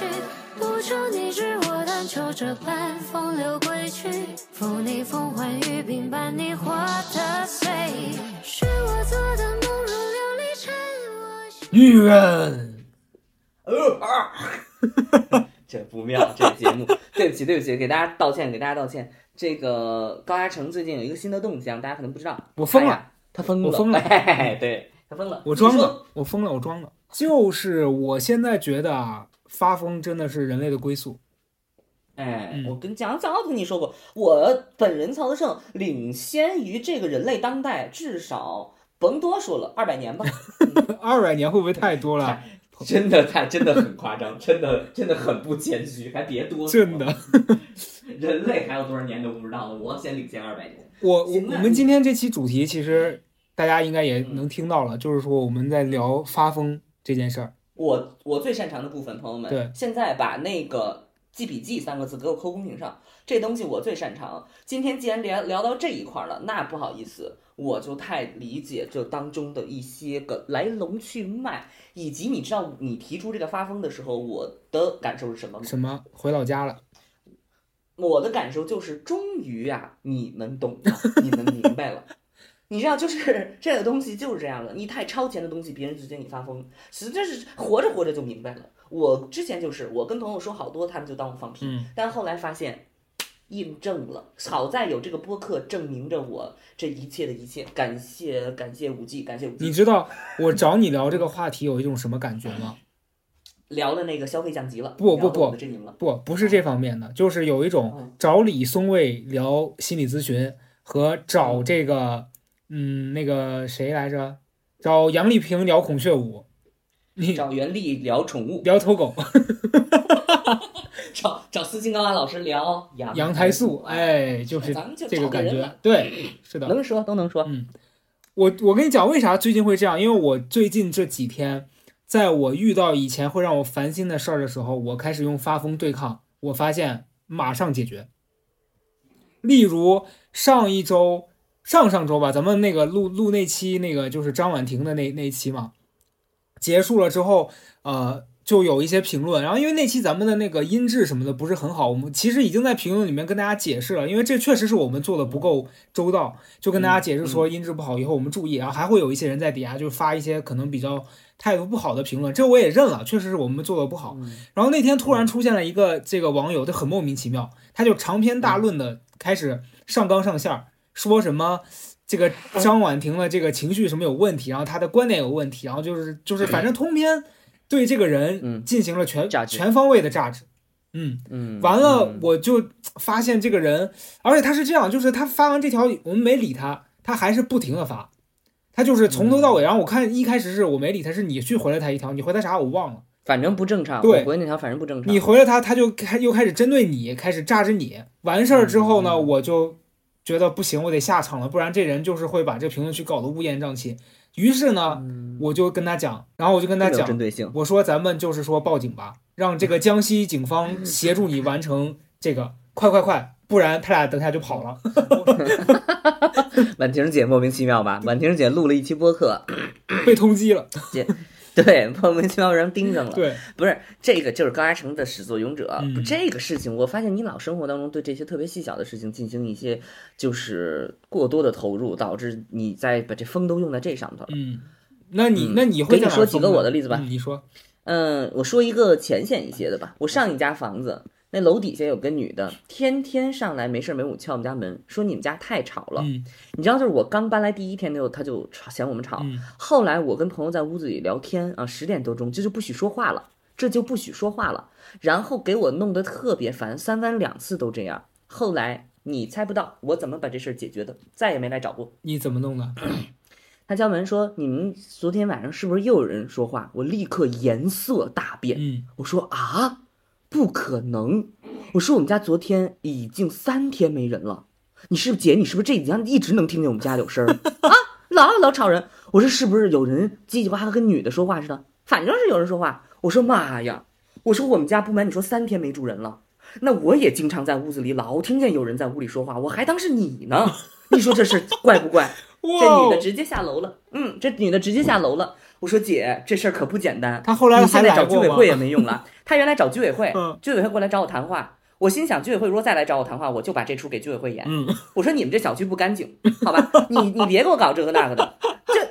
去，不求你知我但求这般风流归去，负你风欢雨鬓，伴你活得碎。是我做的梦如琉璃沉我心。女人，这不妙，这节目，对不起，对不起，给大家道歉，给大家道歉。这个高嘉诚最近有一个新的动向，大家可能不知道。我疯了哎，他疯了，我疯了哎，对他疯了，我装了，我疯了，我装了。就是我现在觉得啊，发疯真的是人类的归宿。哎，嗯我跟讲早跟你说过，我本人曹德胜领先于这个人类当代至少甭多说了二百年吧，二百年会不会太多了？真的太真的很夸张，真的真的很不谦虚，还别多说真的，人类还有多少年都不知道呢，我先领先二百年。我我我们今天这期主题其实大家应该也能听到了，就是说我们在聊发疯这件事儿。我我最擅长的部分，朋友们，对现在把那个记笔记三个字给我扣公屏上，这东西我最擅长。今天既然聊聊到这一块儿了，那不好意思，我就太理解这当中的一些个来龙去脉，以及你知道你提出这个发疯的时候，我的感受是什么吗？什么回老家了？我的感受就是，终于啊，你们懂了，你们明白了。你知道，就是 这个东西就是这样的，你太超前的东西，别人就觉得你发疯，实在是活着活着就明白了。我之前就是，我跟朋友说好多，他们就当我放屁，嗯。但后来发现印证了，好在有这个播客证明着我这一切的一切，感谢感谢五 G，感谢五 G 你。知道我找你聊这个话题有一种什么感觉吗？聊了那个消费降级了，不不不不，不是这方面的，就是有一种嗯。找李松蔚聊心理咨询和找这个嗯那个谁来着，找杨丽萍聊孔雀舞，你找袁立聊宠物，聊偷狗 找找斯琴高娃老师聊阳阳台素，哎，就是这个感觉对，是的，能说都能说。嗯我我跟你讲，为啥最近会这样？因为我最近这几天，在我遇到以前会让我烦心的事儿的时候，我开始用发疯对抗，我发现马上解决。例如上一周、上上周吧，咱们那个录录那期那个就是张婉婷的那那一期嘛，结束了之后，呃，就有一些评论，然后因为那期咱们的那个音质什么的不是很好，我们其实已经在评论里面跟大家解释了，因为这确实是我们做的不够周到，就跟大家解释说音质不好，以后我们注意，然后还会有一些人在底下就发一些可能比较态度不好的评论，这我也认了，确实是我们做的不好。然后那天突然出现了一个这个网友，就很莫名其妙，他就长篇大论的开始上纲上线儿，说什么。这个张婉婷的这个情绪什么有问题，然后她的观点有问题，然后就是就是反正通篇对这个人嗯进行了全、全方位的榨汁，嗯，嗯，完了嗯我就发现这个人，而且他是这样，就是他发完这条，我们没理他，他还是不停的发，他就是从头到尾，然后我看一开始是我没理他，是你去回了他一条，你回他啥我忘了，反正不正常。对我回那条反正不正常。你回了他，他就开又开始针对你，开始榨汁你。完事儿之后呢，嗯我就觉得不行，我得下场了，不然这人就是会把这评论区搞得乌烟瘴气。于是呢，我就跟他讲，然后我就跟他讲，针对性。我说咱们就是说报警吧，让这个江西警方 协助你完成这个，快快快，不然他俩等下就跑了。婉婷姐莫名其妙吧？婉婷姐录了一期播客，被通缉了。对，莫名其妙让人盯上了。对，不是这个，就是高嘉诚的始作俑者。嗯这个事情，我发现你老生活当中对这些特别细小的事情进行一些就是过多的投入，导致你在把这风都用在这上头了。嗯，那你嗯那你会给你说几个我的例子吧嗯你说，嗯，我说一个浅显一些的吧。我上一家房子，那楼底下有个女的，天天上来没事儿没我敲我们家门，说你们家太吵了。嗯你知道，就是我刚搬来第一天就她就吵嫌我们吵。嗯后来我跟朋友在屋子里聊天啊，十点多钟这就不许说话了，这就不许说话了，然后给我弄得特别烦，三番两次都这样。后来你猜不到我怎么把这事儿解决的，再也没来找过。你怎么弄的？他敲门说：“你们昨天晚上是不是又有人说话？”我立刻颜色大变。嗯我说啊，不可能！我说我们家昨天已经三天没人了，你是不是姐？你是不是这几天一直能听见我们家有声儿 啊？老老吵人！我说是不是有人叽叽呱呱跟女的说话似的？反正是有人说话。我说妈呀！我说我们家不瞒你说三天没住人了，那我也经常在屋子里老听见有人在屋里说话，我还当是你呢。你说这事怪不怪？这女的直接下楼了，嗯，这女的直接下楼了。我说姐，这事儿可不简单。他后来你现在找居委会？也没用了。他原来找居委会嗯，居委会过来找我谈话。我心想，居委会如果再来找我谈话，我就把这出给居委会演。嗯，我说你们这小区不干净，好吧？你你别给我搞这个那个的，这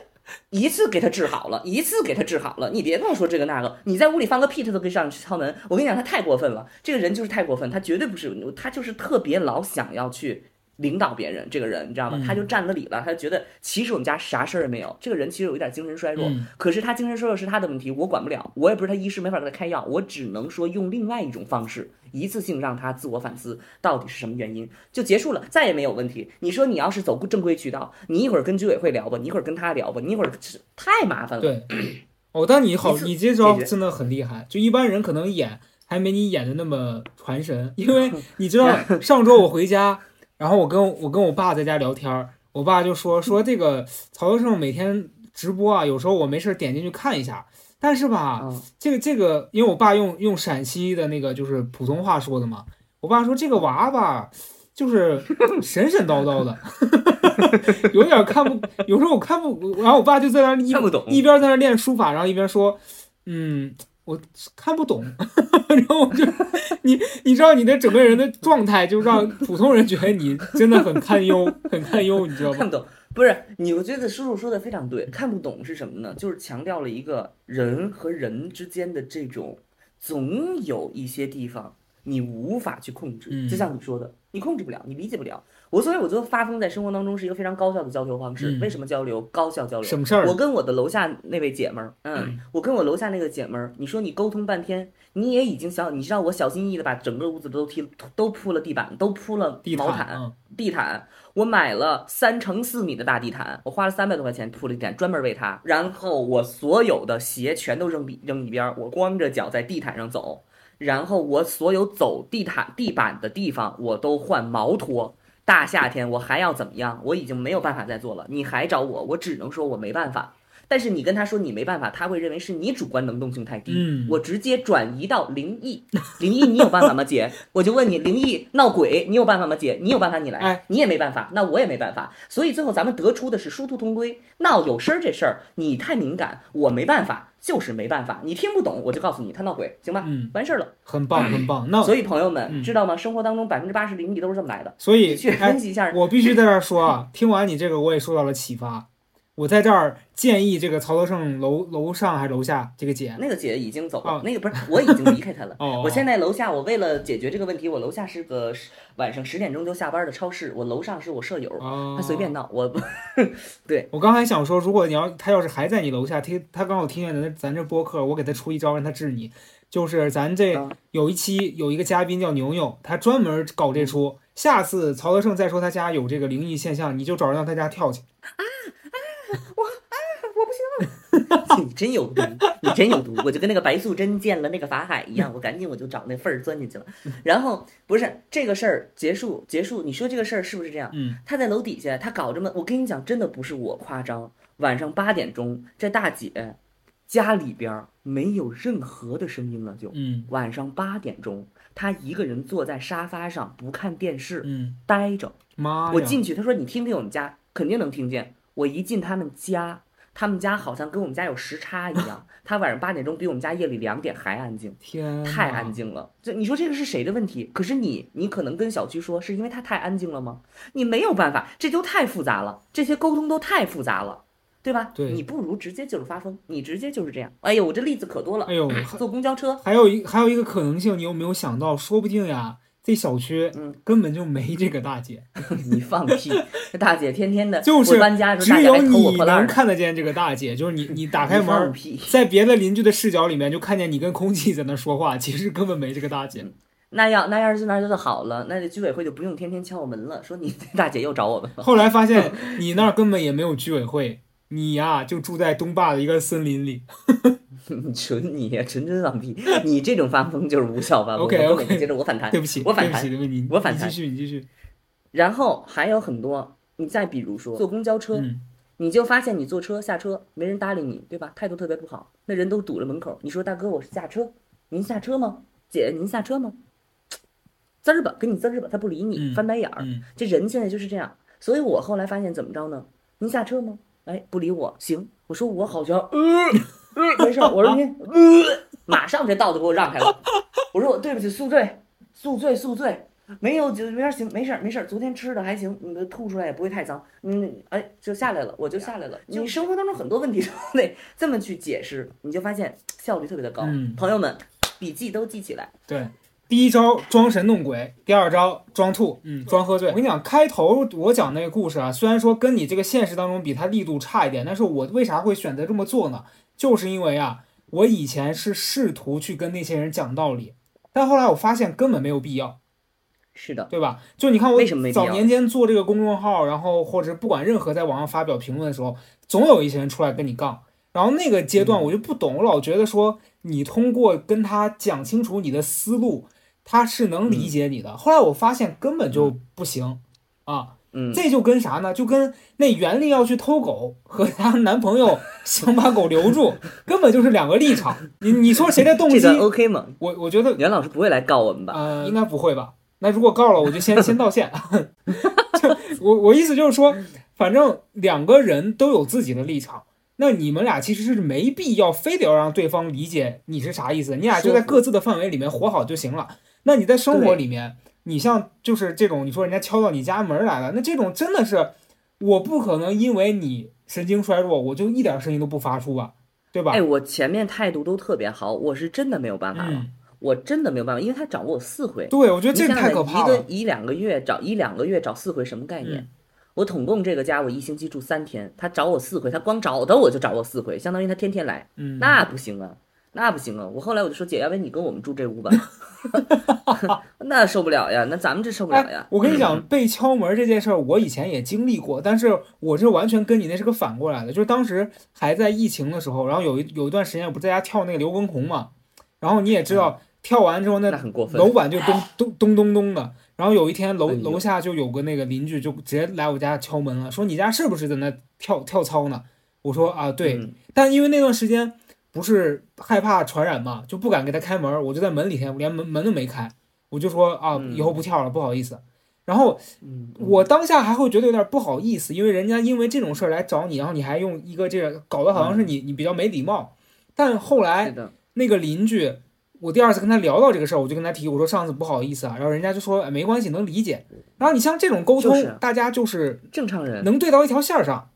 一次给他治好了，一次给他治好了，你别跟我说这个那个。你在屋里放个屁，他都可以上去敲门。我跟你讲，他太过分了，这个人就是太过分，他绝对不是，他就是特别老想要去。领导别人，这个人你知道吗？嗯他就占了理了，他就觉得其实我们家啥事儿也没有。这个人其实有一点精神衰弱，嗯可是他精神衰弱是他的问题，我管不了，我也不是他医师，没法给他开药，我只能说用另外一种方式，一次性让他自我反思到底是什么原因，就结束了，再也没有问题。你说你要是走正规渠道，你一会儿跟居委会聊吧，你一会儿跟他聊吧，你一会儿太麻烦了。对。哦，但你好，你这招真的很厉害。就一般人可能演还没你演的那么传神，因为你知道 上周我回家，然后我跟我跟我爸在家聊天儿，我爸就说说这个曹德胜每天直播啊，有时候我没事儿点进去看一下，但是吧，嗯，这个这个，因为我爸用用陕西的那个就是普通话说的嘛，我爸说这个娃吧，就是神神叨叨的，有点看不，有时候我看不，然后我爸就在那儿一看不懂一边在那儿练书法，然后一边说，嗯，我看不懂，然后我就你你知道你的整个人的状态，就让普通人觉得你真的很堪忧，很堪忧，你知道吗？看不懂。不是你，我觉得叔叔说的非常对。看不懂是什么呢？就是强调了一个人和人之间的这种，总有一些地方你无法去控制。嗯就像你说的，你控制不了，你理解不了。我所以我觉得发疯在生活当中是一个非常高效的交流方式。嗯为什么交流？高效交流。什么事儿我跟我的楼下那位姐们儿，嗯，我跟我楼下那个姐们儿，你说你沟通半天，你也已经小，你知道我小心翼翼的把整个屋子都踢都铺了地板，都铺了地毛毯，嗯地毯，我买了三乘四米的大地毯，我花了三百多块钱铺了地毯，专门为她。然后我所有的鞋全都扔比扔一边儿，我光着脚在地毯上走。然后我所有走地毯地板的地方，我都换毛拖。大夏天我还要怎么样？我已经没有办法再做了。你还找我，我只能说我没办法。但是你跟他说你没办法，他会认为是你主观能动性太低。嗯我直接转移到灵异，灵异你有办法吗，姐？我就问你，灵异闹鬼你有办法吗，姐？你有办法你来，哎你也没办法，那我也没办法。所以最后咱们得出的是殊途同归。闹有声儿这事儿你太敏感，我没办法，就是没办法。你听不懂，我就告诉你他闹鬼，行吧？嗯，完事儿了。很棒很棒。那所以朋友们、嗯知道吗？生活当中百分之八十灵异都是这么来的。所以去哎分析一下。我必须在这儿说啊，听完你这个，我也受到了启发。我在这儿建议这个曹德胜楼楼上还是楼下这个姐，那个姐已经走了，哦那个不是我已经离开她了。哦，我现在楼下，我为了解决这个问题，我楼下是个十晚上十点钟就下班的超市，我楼上是我舍友，哦，他随便闹，我不 我刚才想说，如果你要他要是还在你楼下听，他刚好听见咱咱这播客，我给他出一招让他治你，就是咱这啊有一期有一个嘉宾叫牛牛，他专门搞这出。下次曹德胜再说他家有这个灵异现象，你就找人到他家跳去。你真有毒，你真有毒！我就跟那个白素贞见了那个法海一样，我赶紧我就找那缝儿钻进去了。然后不是这个事儿结束结束，你说这个事儿是不是这样？嗯，他在楼底下，他搞这么，我跟你讲，真的不是我夸张。晚上八点钟，这大姐家里边儿没有任何的声音了，就嗯晚上八点钟，她一个人坐在沙发上不看电视，嗯，待着。妈呀！我进去，他说你听听我们家？肯定能听见。我一进他们家，他们家好像跟我们家有时差一样，他晚上八点钟比我们家夜里两点还安静，天，太安。静了。这你说这个是谁的问题？可是你，你可能跟小区说，是因为他太安静了吗？你没有办法，这就太复杂了，这些沟通都太复杂了，对吧？对你不如直接就是发疯，你直接就是这样。哎呦，我这例子可多了哎。呦，坐公交车，还有一还有一个可能性，你有没有想到？说不定呀，这小区嗯根本就没这个大姐，你放屁！这大姐天天的，就是搬家的时候，只有你。能看得见这个大姐，就是你你打开门，在别的邻居的视角里面就看见你跟空气在那说话，其实根本没这个大姐。那要那要是那就是好了，那这居委会就不用天天敲我门了，说你大姐又找我们了。后来发现 你那儿根本也没有居委会，你呀就住在东坝的一个森林里。你 纯你呀，纯真放屁！你这种发疯就是无效发疯。本接着我反弹对。不起，我反弹我反弹继续，你继续。然后还有很多，你再比如说坐公交车，嗯，你就发现你坐车下车没人搭理你，对吧？态度特别不好，那人都堵着门口。你说大哥，我是下车，您下车吗？姐，您下车吗？滋儿吧，给你滋儿吧，他不理你，嗯翻白眼儿。嗯这人现在就是这样，所以我后来发现怎么着呢？您下车吗？哎，不理我，行，我说我好像，嗯，呃没事儿，我说您，呃，马上这道子给我让开了，我说我对不起，宿醉，宿醉，宿醉，没有就没事，行，没事儿，没事儿，昨天吃的还行，你吐出来也不会太脏，嗯，哎，就下来了，我就下来了。你生活当中很多问题都 得这么去解释，你就发现效率特别的高。嗯朋友们，笔记都记起来。对，第一招装神弄鬼，第二招装吐，嗯，装喝醉。我跟你讲，开头我讲那个故事啊，虽然说跟你这个现实当中比它力度差一点，但是我为啥会选择这么做呢？就是因为啊，我以前是试图去跟那些人讲道理，但后来我发现根本没有必要。是的，对吧？就你看我早年间做这个公众号，然后或者不管任何在网上发表评论的时候，总有一些人出来跟你杠。然后那个阶嗯段我就不懂，我老觉得说你通过跟他讲清楚你的思路，他是能理解你的。后来我发现根本就不行啊，嗯，这就跟啥呢？就跟那袁丽要去偷狗和她男朋友想把狗留住，根本就是两个立场。你你说谁的动机？OK 吗？我我觉得袁老师不会来告我们吧？呃，应该不会吧？那如果告了，我就先先道歉。就我我意思就是说，反正两个人都有自己的立场，那你们俩其实是没必要非得要让对方理解你是啥意思，你俩就在各自的范围里面活好就行了。那你在生活里面，你像就是这种，你说人家敲到你家门来了，那这种真的是我不可能因为你神经衰弱，我就一点声音都不发出吧，对吧？哎，我前面态度都特别好，我是真的没有办法了，嗯，我真的没有办法，因为他找过我四回。对，我觉得这个太可怕了。一个一两个月找一两个月找四回，什么概念？嗯我统共这个家我一星期住三天，他找我四回，他光找的我就找我四回，相当于他天天来，嗯，那不行啊，那不行啊！我后来我就说姐，要不然你跟我们住这屋吧，那受不了呀，那咱们这受不了呀哎。我跟你讲，被敲门这件事儿，我以前也经历过，但是我这完全跟你那是个反过来的。就是当时还在疫情的时候，然后有一有一段时间我不在家跳那个刘畊宏嘛，然后你也知道，跳完之后那那很过分楼板就咚 咚咚咚咚的。然后有一天楼楼下就有个那个邻居就直接来我家敲门了，说你家是不是在那跳跳操呢？我说啊对，嗯但因为那段时间不是害怕传染嘛，就不敢给他开门，我就在门里头，连门门都没开，我就说啊，嗯以后不跳了，不好意思。然后嗯，我当下还会觉得有点不好意思，因为人家因为这种事儿来找你，然后你还用一个这个搞得好像是你你比较没礼貌。但后来，那个邻居，我第二次跟他聊到这个事儿，我就跟他提，我说上次不好意思啊，然后人家就说、哎、没关系，能理解。然后你像这种沟通，就是大家就是正常人，能对到一条线儿上。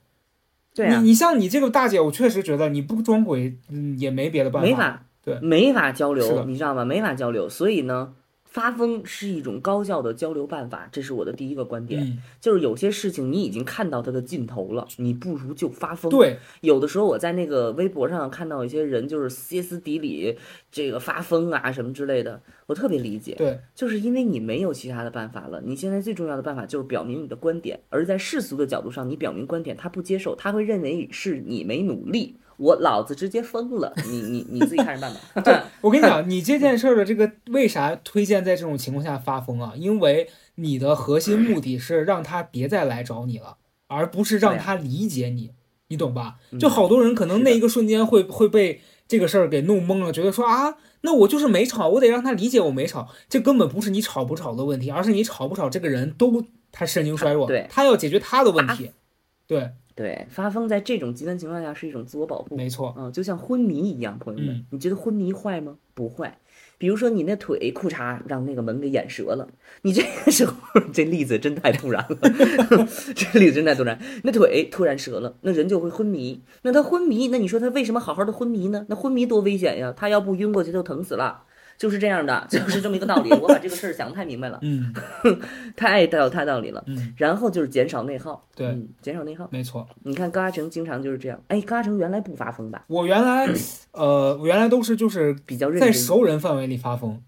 对啊你，你像你这个大姐，我确实觉得你不装鬼，嗯，也没别的办法。没法，对没法交流，你知道吗？没法交流，所以呢，发疯是一种高效的交流办法，这是我的第一个观点。嗯，就是有些事情你已经看到它的尽头了，你不如就发疯。，对，有的时候我在那个微博上看到一些人就是歇斯底里，这个发疯啊什么之类的，我特别理解。对，就是因为你没有其他的办法了，你现在最重要的办法就是表明你的观点，而在世俗的角度上，你表明观点，他不接受，他会认为是你没努力，我老子直接疯了，你你你自己看着办吧。我跟你讲，你这件事儿的这个为啥推荐在这种情况下发疯啊？因为你的核心目的是让他别再来找你了，而不是让他理解你，你懂吧？就好多人可能那一个瞬间会会被这个事儿给弄懵了，觉得说啊，那我就是没吵，我得让他理解我没吵。这根本不是你吵不吵的问题，而是你吵不吵这个人都他神经衰弱，对他要解决他的问题。对，对，发疯在这种极端情况下是一种自我保护，没错，嗯，就像昏迷一样，朋友们，嗯你觉得昏迷坏吗？不坏。比如说你那腿裤衩让那个门给眼折了，你这个时候 这例子真太突然了，这例子真太突然。那腿突然折了，那人就会昏迷。那他昏迷，那你说他为什么好好的昏迷呢？那昏迷多危险呀！他要不晕过去就疼死了，就是这样的，就是这么一个道理。我把这个事儿想得太明白了，嗯太道太道理了。嗯，然后就是减少内耗，对嗯，减少内耗。没错。你看高阿成经常就是这样，哎，高阿成原来不发疯吧，我原来，呃，我原来都是就是比较认真，熟人范围里发疯，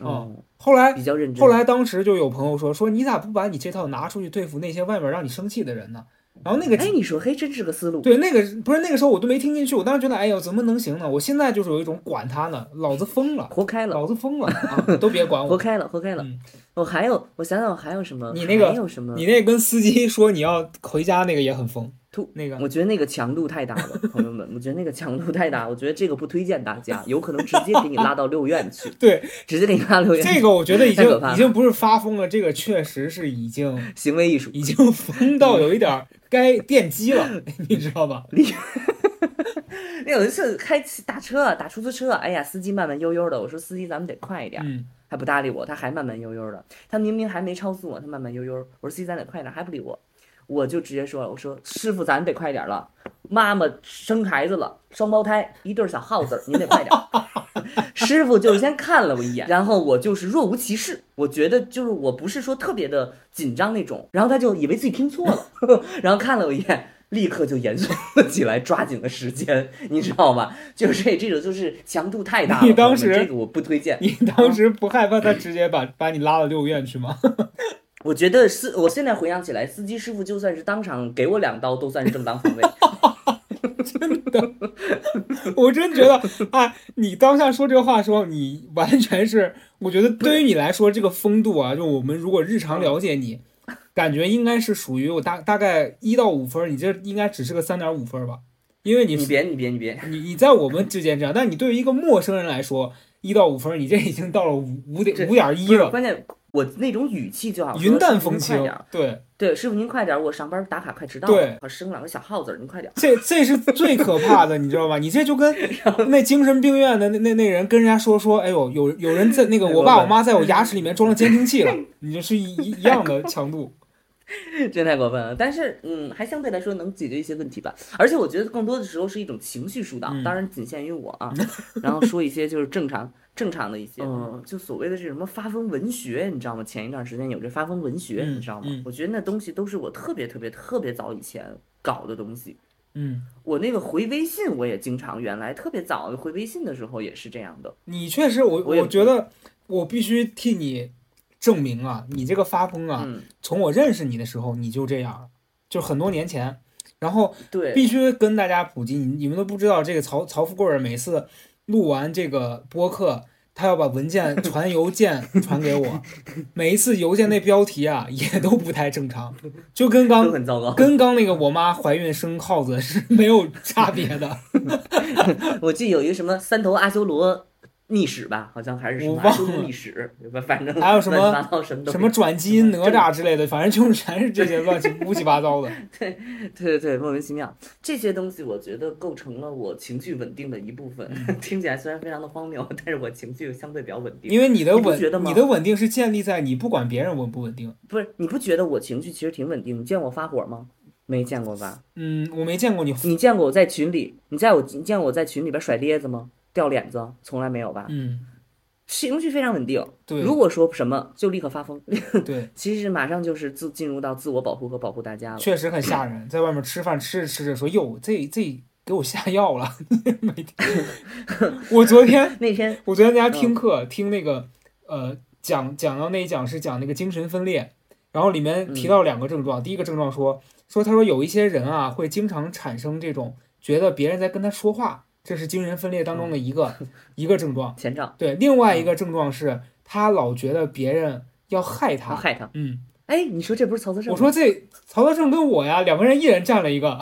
哦，后来比较认真。后来当时就有朋友说说你咋不把你这套拿出去对付那些外面让你生气的人呢？然后那个哎，你说嘿，真是个思路。对那个不是那个时候我都没听进去，我当时觉得哎呦怎么能行呢？我现在就是有一种管他呢，老子疯了，活开了，老子疯了啊，都别管我。活开了，活开了。嗯我还有，我想想，我还有什么？你那个还有什么？你那跟司机说你要回家那个也很疯，吐那个我觉得那个强度太大了，朋友们，我觉得那个强度太大，我觉得这个不推荐大家，有可能直接给你拉到六院去，对直接给你拉六院去。这个，我觉得已经已经不是发疯了，这个确实是已经行为艺术，已经疯到有一点儿该电击了，你知道吧？那有一次开打车打出租车，哎呀，司机慢慢悠悠的，我说司机咱们得快一点，嗯，还不搭理我，他还慢慢悠悠的，他明明还没超速我，他慢慢悠悠，我说司机咱得快点，还不理我，我就直接说了，我说师傅咱得快点了，妈妈生孩子了，双胞胎，一对小耗子，您得快点。师傅就是先看了我一眼，然后我就是若无其事，我觉得就是我不是说特别的紧张那种，然后他就以为自己听错了，然后看了我一眼。立刻就严肃了起来，抓紧了时间，你知道吗？就是这这种就是强度太大了。你当时这个我不推荐。你当时不害怕他直接把把你拉到六院去吗？我觉得司，我现在回想起来，司机师傅就算是当场给我两刀，都算是正当防卫。真的我真觉得，哎，你当下说这个话的时候，你完全是，我觉得对于你来说，这个风度啊，就我们如果日常了解你，感觉应该是属于我大大概一到五分，你这应该只是个三点五分吧，因为你你别你别你别，你你在我们之间这样，但你对于一个陌生人来说，一到五分，你这已经到了五五点五点一了，关键，我那种语气就好说，云淡风轻对，对，师傅您快点，我上班打卡快迟到对了，我生两个小耗子儿，您快点儿。这这是最可怕的，你知道吧？你这就跟 那精神病院的那那那人跟人家说说，哎呦，有有人在那个我爸我妈在我牙齿里面装了监听器了，你这是一一一样的强度。真太过分了，但是嗯，还相对来说能解决一些问题吧。而且我觉得更多的时候是一种情绪疏导，嗯当然仅限于我啊。然后说一些就是正常正常的一些，嗯，就所谓的这什么发疯文学，你知道吗？前一段时间有这发疯文学，嗯你知道吗？嗯我觉得那东西都是我特别特别特别早以前搞的东西。嗯，我那个回微信，我也经常，原来特别早回微信的时候也是这样的。你确实，我我我觉得我必须替你证明啊，你这个发疯啊，嗯，从我认识你的时候你就这样，就很多年前。然后对，必须跟大家普及，你你们都不知道，这个曹曹富贵儿每次录完这个播客，他要把文件传邮件 传给我，每一次邮件那标题啊 也都不太正常，就跟刚很糟糕。跟刚那个我妈怀孕生耗子是没有差别的。我记得有一个什么三头阿修罗历史吧，好像还是什么历史，反正还有什么什么什么转基因哪吒之类的，反正就是全是这些乱七 乌七八糟的。对对对，莫名其妙，这些东西我觉得构成了我情绪稳定的一部分。听起来虽然非常的荒谬，但是我情绪相对比较稳定。因为你的稳，吗你的稳定是建立在你不管别人稳不稳定。不是，你不觉得我情绪其实挺稳定？你见过我发火吗？没见过吧？嗯，我没见过你。你见过我在群里？你在我你见过我在群里边甩咧子吗？掉脸子？从来没有吧？嗯，情绪非常稳定。对如果说什么就立刻发疯，对，其实马上就是自进入到自我保护和保护大家了。确实很吓人。在外面吃饭吃着吃着说：“哟，这这给我下药了。”每天，我昨天那天我昨天在家听课，听那个呃讲讲到那一讲是讲那个精神分裂，然后里面提到两个症状。第一个症状说说他说有一些人啊会经常产生这种觉得别人在跟他说话，这是精神分裂当中的一个、一个症状。前兆对，另外一个症状是他老觉得别人要害他。要害他。嗯，哎，你说这不是曹泽胜？我说这曹德胜跟我呀，两个人一人占了一个。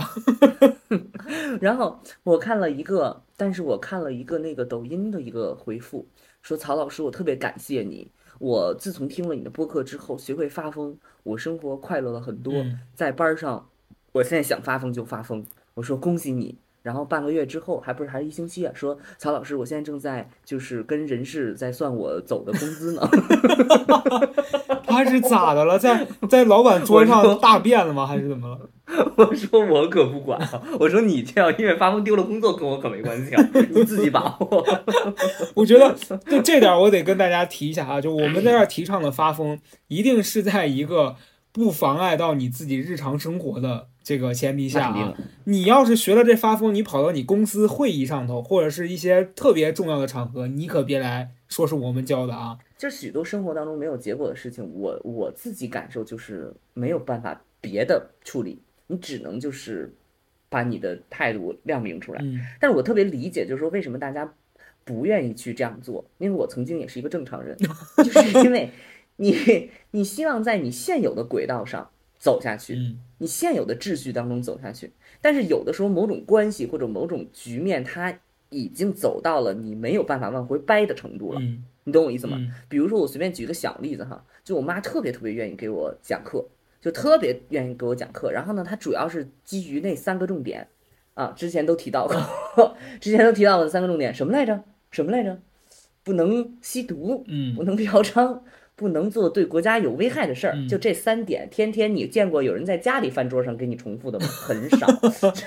然后我看了一个，但是我看了一个那个抖音的一个回复，说曹老师，我特别感谢你。我自从听了你的播客之后，学会发疯，我生活快乐了很多。嗯在班上，我现在想发疯就发疯。我说恭喜你。然后半个月之后，还不是还是一星期啊？说曹老师，我现在正在就是跟人事在算我走的工资呢。他是咋的了？在在老板桌上大便了吗？还是怎么了？我说我可不管啊！我说你这样因为发疯丢了工作，跟我可没关系啊，你自己把握。我觉得就这点儿我得跟大家提一下啊，就我们在这儿提倡的发疯，一定是在一个不妨碍到你自己日常生活的这个前提下啊。你要是学了这发疯，你跑到你公司会议上头，或者是一些特别重要的场合，你可别来说是我们教的啊。就许多生活当中没有结果的事情，我我自己感受就是没有办法别的处理，你只能就是把你的态度亮明出来。嗯但是我特别理解，就是说为什么大家不愿意去这样做，因为我曾经也是一个正常人，就是因为你你希望在你现有的轨道上走下去，嗯你现有的秩序当中走下去。但是有的时候某种关系或者某种局面，它已经走到了你没有办法往回掰的程度了。嗯你懂我意思吗？嗯比如说，我随便举个小例子哈，就我妈特别特别愿意给我讲课，就特别愿意给我讲课。然后呢，她主要是基于那三个重点啊，之前都提到过，之前都提到过的三个重点，什么来着？什么来着？不能吸毒，嗯不能嫖娼，不能做对国家有危害的事儿。嗯就这三点，天天你见过有人在家里饭桌上给你重复的吗？很少。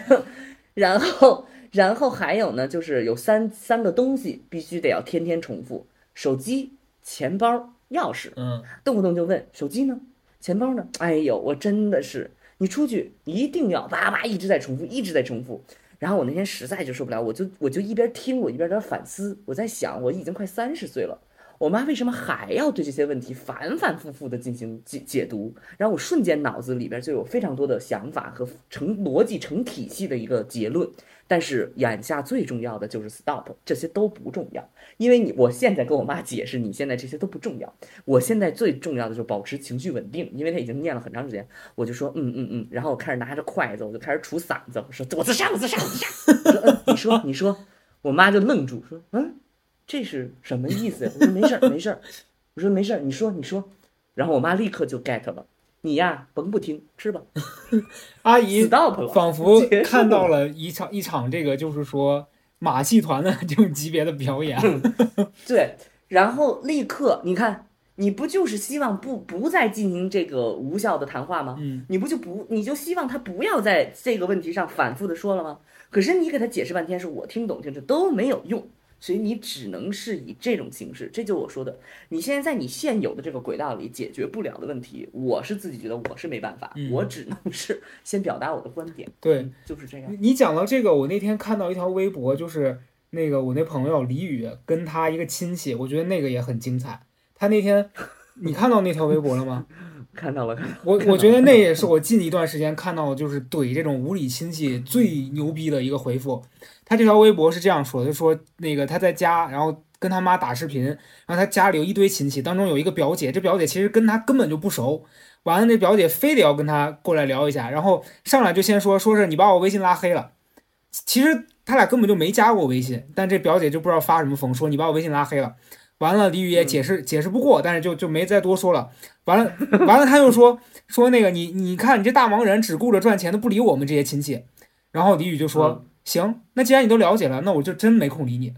然后，然后还有呢，就是有三三个东西必须得要天天重复：手机、钱包、钥匙。嗯动不动就问手机呢，钱包呢？哎呦，我真的是，你出去一定要叭叭一直在重复，一直在重复。然后我那天实在就受不了，我就我就一边听我一边在反思，我在想我已经快三十岁了，我妈为什么还要对这些问题反反复复的进行解解读？然后我瞬间脑子里边就有非常多的想法和成逻辑成体系的一个结论。但是眼下最重要的就是 stop，这些都不重要，因为你我现在跟我妈解释，你现在这些都不重要。我现在最重要的就是保持情绪稳定，因为她已经念了很长时间，我就说嗯嗯嗯，然后我开始拿着筷子，我就开始杵嗓子，我说我自杀，我自杀，我自杀。我说嗯，你说你说，我妈就愣住，说嗯，这是什么意思呀？我说没事儿没事儿，我说没事儿，你说你说，然后我妈立刻就 get 了，你呀甭不听，吃吧 阿姨，stop 了，仿佛看到了一场一场这个就是说马戏团的 这种级别的表演。对，然后立刻你看，你不就是希望不不再进行这个无效的谈话吗？嗯你不就不你就希望他不要在这个问题上反复的说了吗？可是你给他解释半天，是我听懂听着都没有用，所以你只能是以这种形式。这就是我说的，你现在在你现有的这个轨道里解决不了的问题，我是自己觉得我是没办法，嗯我只能是 先表达我的观点，对，就是这样。你讲到这个，我那天看到一条微博，就是那个我那朋友李宇跟他一个亲戚，我觉得那个也很精彩。他那天，你看到那条微博了吗？看到了，看到了我我觉得那也是我近一段时间看到的，就是怼这种无理亲戚最牛逼的一个回复。他这条微博是这样说的：说那个他在家，然后跟他妈打视频，然后他家里有一堆亲戚，当中有一个表姐，这表姐其实跟他根本就不熟。完了，那表姐非得要跟他过来聊一下，然后上来就先说说是你把我微信拉黑了。其实他俩根本就没加过微信，但这表姐就不知道发什么疯，说你把我微信拉黑了。完了，李宇也解释、解释不过，但是就就没再多说了。完了，完了，他又说说那个你你看你这大忙人只顾着赚钱，都不理我们这些亲戚。然后李宇就说、嗯行，那既然你都了解了，那我就真没空理你。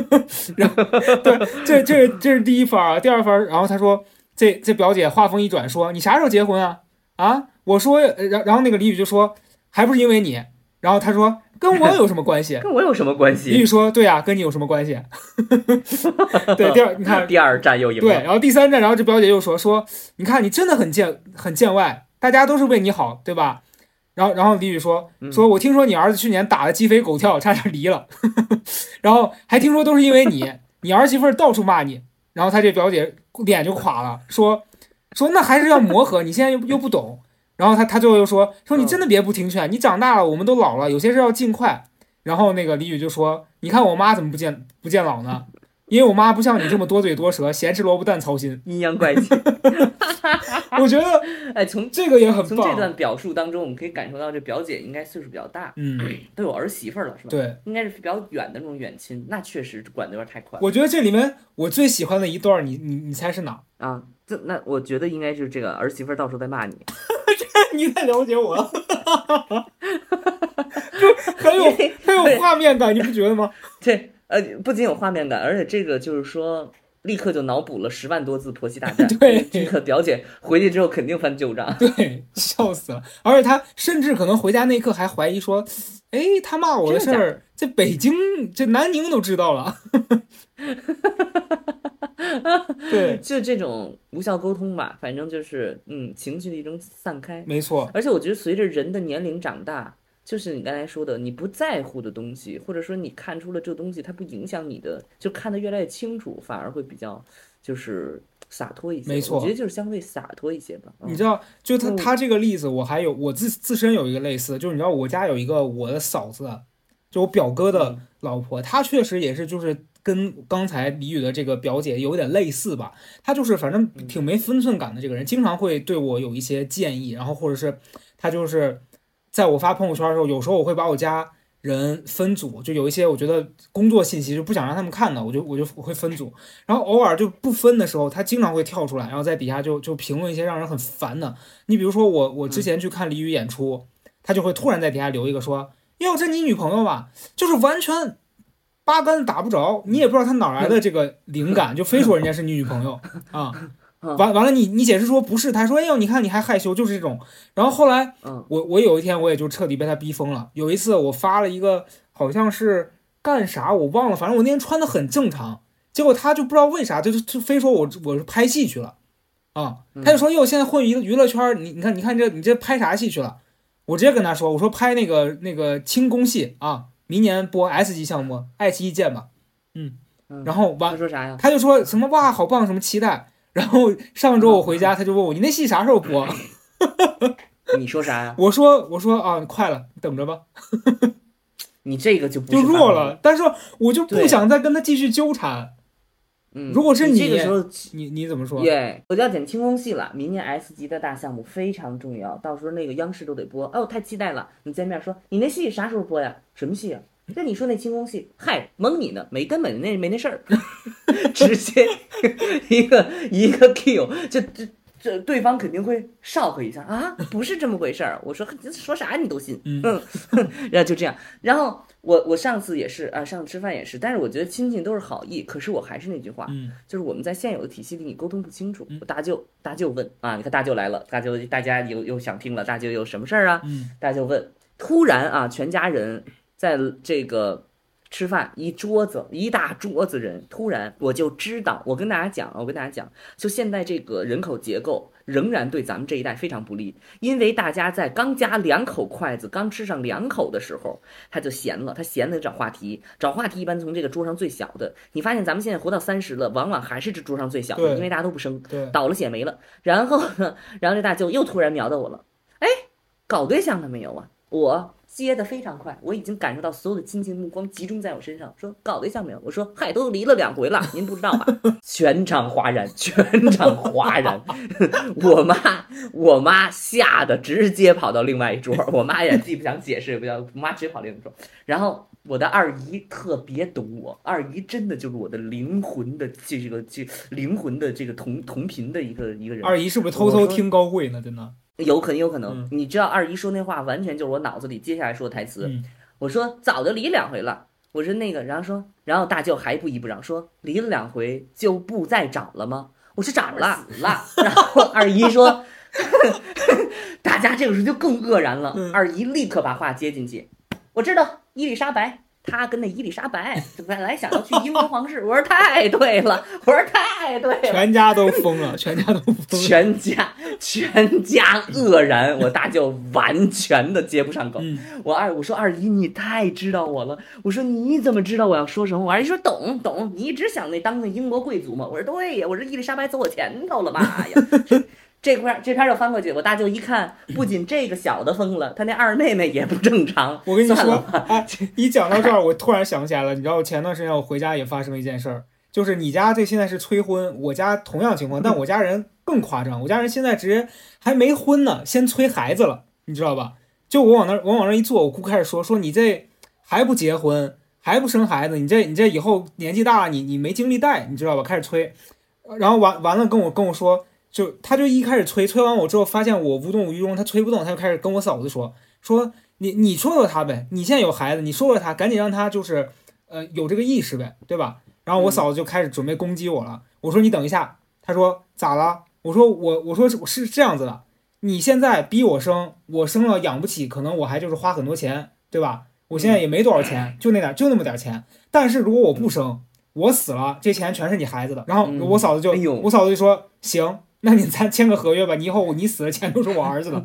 然后对，这这这是第一番啊，第二番，然后他说这这表姐话锋一转说你啥时候结婚啊？啊，我说，呃然然后那个李宇就说还不是因为你。然后他说跟我有什么关系？跟我有什么关李宇？说对呀、跟你有什么关系？对，第二你看 第二站又赢了对，然后第三站，然后这表姐又说说，你看你真的很见很见外，大家都是为你好，对吧？然后然后李宇说嗯说，我听说你儿子去年打的鸡飞狗跳，差点离了，然后还听说都是因为你，你儿媳妇到处骂你，然后他这表姐脸就垮了，说说那还是要磨合，你现在又又不懂，然后他他最后又说说你真的别不听劝，你长大了，我们都老了，有些事要尽快。然后那个李宇就说，你看我妈怎么不见不见老呢？因为我妈不像你这么多嘴多舌，咸吃萝卜淡操心。阴阳怪气。我觉得哎，从这个也很从这。段表述当中，我们可以感受到这表姐应该岁数比较大，嗯，都有儿媳妇了，是吧？，对，应该是比较远的那种远亲，那确实管的有点太宽我觉得这里面我最喜欢的一段，你你你猜是哪？啊。这那我觉得应该是这个儿媳妇到时候在骂你，你太了解我了，就 很有很有画面感，你不觉得吗？这呃不仅有画面感，而且这个就是说。立刻就脑补了十万多字婆媳大战，对这个表姐回去之后肯定翻旧账。对，笑死了。而且她甚至可能回家那一刻还怀疑说，哎，她骂我的事儿，在北京这南宁都知道了。对，就这种无效沟通吧，反正就是嗯情绪的一种散开。没错，而且我觉得随着人的年龄长大，就是你刚才说的，你不在乎的东西，或者说你看出了这东西它不影响你的，就看得越来越清楚，反而会比较就是洒脱一些。没错我觉得就是相对洒脱一些吧。嗯你知道，就他嗯他这个例子，我还有我自自身有一个类似，就是你知道我家有一个我的嫂子，就我表哥的嗯老婆，她确实也是就是跟刚才李宇的这个表姐有点类似吧。她就是反正挺没分寸感的这个人，经常会对我有一些建议，然后或者是她就是在我发朋友圈的时候，有时候我会把我家人分组，就有一些我觉得工作信息就不想让他们看的，我就我就我会分组。然后偶尔就不分的时候，她经常会跳出来，然后在底下就就评论一些让人很烦的。你比如说我我之前去看李宇演出，她就会突然在底下留一个说。哟，这你女朋友吧？就是完全八竿子打不着，你也不知道他哪来的这个灵感，就非说人家是你女朋友啊。完完了，你你解释说不是，他说哎呦，你看你还害羞，就是这种。然后后来，我我有一天我也就彻底被他逼疯了。有一次我发了一个好像是干啥我忘了，反正我那天穿的很正常，结果他就不知道为啥就就非说我我是拍戏去了啊，他就说哟，现在混娱娱乐圈，你你看你看这你这拍啥戏去了？我直接跟他说：“我说拍那个那个轻功戏啊，明年播 S 级项目，爱奇艺见吧。”嗯，然后完他说啥呀？他就说什么哇，好棒，什么期待。然后上周我回家，他就问我：“你那戏啥时候播？” 你说啥呀？我说我说啊，快了，等着吧。你这个就就弱了，但是我就不想再跟他继续纠缠。嗯，如果是你这个时候，你你怎么说？耶，我就要剪轻功戏了。明年 S 级的大项目非常重要，到时候那个央视都得播。哦，太期待了！你见面说，你那戏啥时候播呀？什么戏啊？那你说那轻功戏，嗨，蒙你呢，没根本那没那事儿，直接 一个一个 kill，就这这对方肯定会 shock 一下啊，不是这么回事儿。我说说啥你都信，嗯，然后就这样，然后。我我上次也是啊，上次吃饭也是，但是我觉得亲戚都是好意，可是我还是那句话，嗯，就是我们在现有的体系里你沟通不清楚。大舅大舅问啊，你看大舅来了，大舅大家又又想听了，大舅有什么事儿啊？嗯，大舅问，突然啊，全家人在这个吃饭，一桌子一大桌子人，突然我就知道，我跟大家讲，我跟大家讲，就现在这个人口结构。仍然对咱们这一代非常不利，因为大家在刚夹两口筷子、刚吃上两口的时候，他就闲了，他闲了找话题，找话题一般从这个桌上最小的。你发现咱们现在活到三十了，往往还是这桌上最小的，因为大家都不生，倒了血没了。然后呢，然后这大舅又突然瞄到我了，哎，搞对象了没有啊？我。接的非常快，我已经感受到所有的亲戚目光集中在我身上，说搞对象没有？我说嗨，都离了两回了，您不知道吧？全场哗然，全场哗然。我妈，我妈吓得直接跑到另外一桌，我妈也既不想解释也不想，我妈直接跑另一桌。然后我的二姨特别懂我，二姨真的就是我的灵魂的这个这灵魂的这个同同频的一个一个人。二姨是不是偷偷听高慧呢？真的？有可能，有可能，你知道二姨说那话完全就是我脑子里接下来说的台词。我说早就离两回了。我说那个，然后说，然后大舅还不依不饶，说离了两回就不再找了吗？我说找了，了。然后二姨说，大家这个时候就更愕然了。二姨立刻把话接进去，我知道伊丽莎白。他跟那伊丽莎白本来想要去英国皇室，我说太对了，我说太对了，全家都疯了，全家都疯了，全家全家愕然，我大舅完全的接不上口，我二我说二姨你太知道我了，我说你怎么知道我要说什么？我二姨说懂懂，你一直想那当那英国贵族嘛，我说对呀，我说伊丽莎白走我前头了，妈呀！这块这篇就翻过去，我大舅一看，不仅这个小的疯了，他那二妹妹也不正常。我跟你说，哎，一讲到这儿，我突然想起来了，你知道，前段时间我回家也发生了一件事儿，就是你家这现在是催婚，我家同样情况，但我家人更夸张，我家人现在直接还没婚呢，先催孩子了，你知道吧？就我往那我往那一坐，我姑开始说说你这还不结婚，还不生孩子，你这你这以后年纪大了，你你没精力带，你知道吧？开始催，然后完完了跟我跟我说。就他就一开始催，催完我之后发现我无动于衷，他催不动，他就开始跟我嫂子说说你你说说他呗，你现在有孩子，你说说他，赶紧让他就是呃有这个意识呗，对吧？然后我嫂子就开始准备攻击我了，我说你等一下，他说咋了？我说我我说是是这样子的，你现在逼我生，我生了养不起，可能我还就是花很多钱，对吧？我现在也没多少钱，就那点就那么点钱，但是如果我不生，我死了，这钱全是你孩子的。然后我嫂子就我嫂子就说行。那你咱签个合约吧，你以后你死了钱都是我儿子的。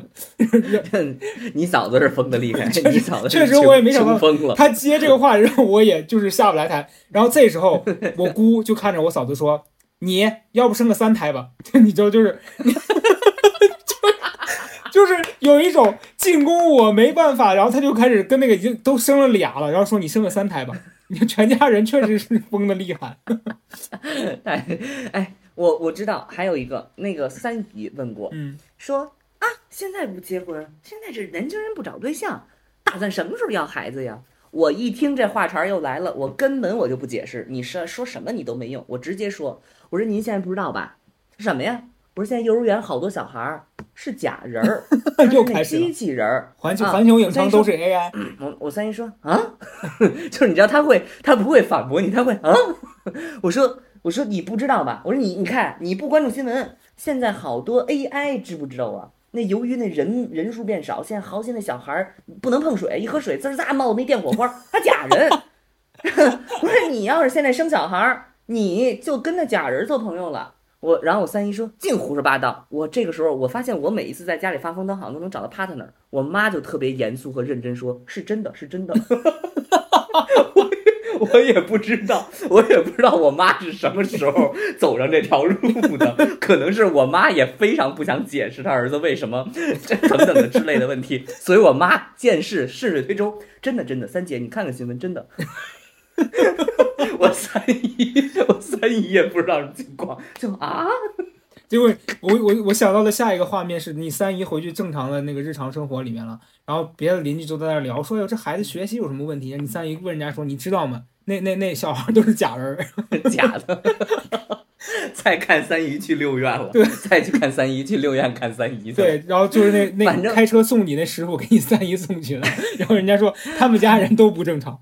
你嫂子是疯的厉害，你嫂子确实我也没想到疯了。他接这个话，然后我也就是下不来台。然后这时候我姑就看着我嫂子说：“你要不生个三胎吧？” 你知道就是，就就是有一种进攻我没办法，然后他就开始跟那个已经都生了俩了，然后说你生个三胎吧，你看全家人确实是疯的厉害。哎哎，我我知道还有一个那个三姨问过，嗯，说啊，现在不结婚，现在这年轻人不找对象，打算什么时候要孩子呀？我一听这话茬儿又来了，我根本我就不解释，你说说什么你都没用，我直接说，我说您现在不知道吧？什么呀？不是现在幼儿园好多小孩儿是假人儿，又开始机器人儿。环球啊环球影城都是 AI，我我三姨说啊，就是你知道他会，他不会反驳你，他会啊。我说我说你不知道吧？我说你你看你不关注新闻，现在好多 AI 知不知道啊？那由于那人人数变少，现在好些那小孩儿不能碰水，一喝水滋儿咋冒那电火花，他假人。我说你要是现在生小孩儿，你就跟那假人做朋友了。我然后我三姨说净胡说八道。我这个时候我发现我每一次在家里发疯，都好像都能找到 partner。我妈就特别严肃和认真说：“是真的，是真的。我”也不知道，我也不知道我妈是什么时候走上这条路的。可能是我妈也非常不想解释她儿子为什么这等等的之类的问题，所以我妈见事顺水推舟，真的真的，三姐你看看新闻，真的。我三姨，我三姨也不知道什么情况，就啊，结果我我我想到的下一个画面是你三姨回去正常的那个日常生活里面了，然后别的邻居都在那聊说，哟这孩子学习有什么问题？你三姨问人家说，你知道吗？那那那小孩都是假人，假的。再看三姨去六院了，对，再去看三姨去六院看三姨去。对，然后就是那 那开车送你那师傅给你三姨送去了，然后人家说他们家人都不正常，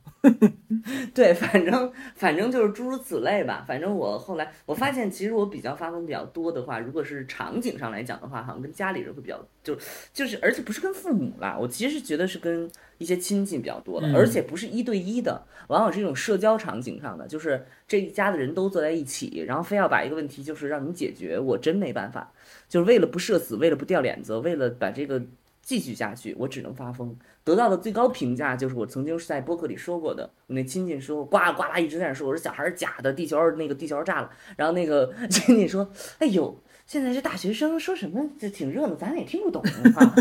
对，反正反正就是诸如此类吧。反正我后来我发现，其实我比较发疯比较多的话，如果是场景上来讲的话，好像跟家里人会比较，就就是，而且不是跟父母啦，我其实觉得是跟一些亲戚比较多的，嗯而且不是一对一的，往往是一种社交场景上的，就是这一家的人都坐在一起，然后非要把一个问题就是让你解决，我真没办法，就是为了不社死，为了不掉脸子，为了把这个继续下去，我只能发疯。得到的最高评价就是我曾经是在播客里说过的，我那亲戚说呱啦呱啦一直在那说，我说小孩儿假的，地球儿那个地球炸了，然后那个亲戚说，哎呦。现在这大学生说什么这挺热闹，咱也听不懂啊，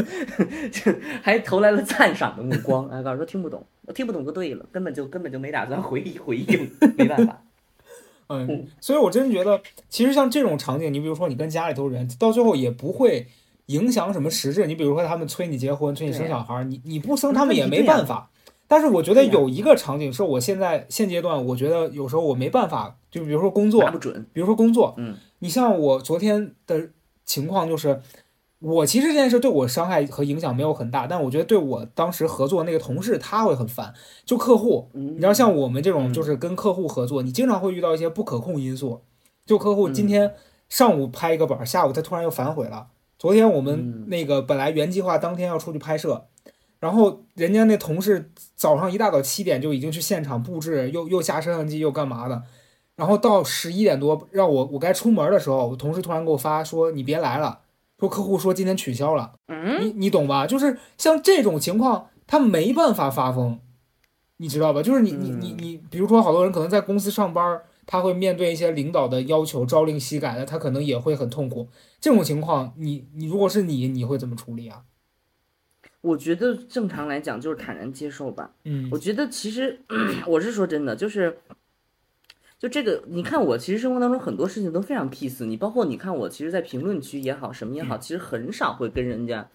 就还投来了赞赏的目光，哎，告诉说听不懂，我听不懂就对了，根本就根本就没打算回回应，没办法。嗯，所以我真觉得，其实像这种场景，你比如说你跟家里头人，到最后也不会影响什么实质。你比如说他们催你结婚，催你生小孩儿，你你不生他们也没办法。但是我觉得有一个场景是我现在现阶段，我觉得有时候我没办法，就比如说工作，不准，比如说工作，嗯，你像我昨天的情况就是，我其实这件事对我伤害和影响没有很大，但我觉得对我当时合作那个同事他会很烦，就客户，嗯，你知道，像我们这种嗯。就是跟客户合作，你经常会遇到一些不可控因素。就客户嗯。今天上午拍一个板，下午他突然又反悔了。昨天我们嗯。那个本来原计划当天要出去拍摄，然后人家那同事早上一大早七点就已经去现场布置，又又下摄像机又干嘛的，然后到十一点多让我我该出门的时候，我同事突然给我发说你别来了，说客户说今天取消了。嗯，你你懂吧？就是像这种情况，他没办法发疯，你知道吧？就是你你你嗯你，比如说好多人可能在公司上班，他会面对一些领导的要求，朝令夕改的，他可能也会很痛苦。这种情况，你你如果是你，你会怎么处理啊？我觉得正常来讲就是坦然接受吧。嗯我觉得其实 我是说真的，就是就这个，你看我其实生活当中很多事情都非常 peace，你包括你看我其实，在评论区也好，什么也好，其实很少会跟人家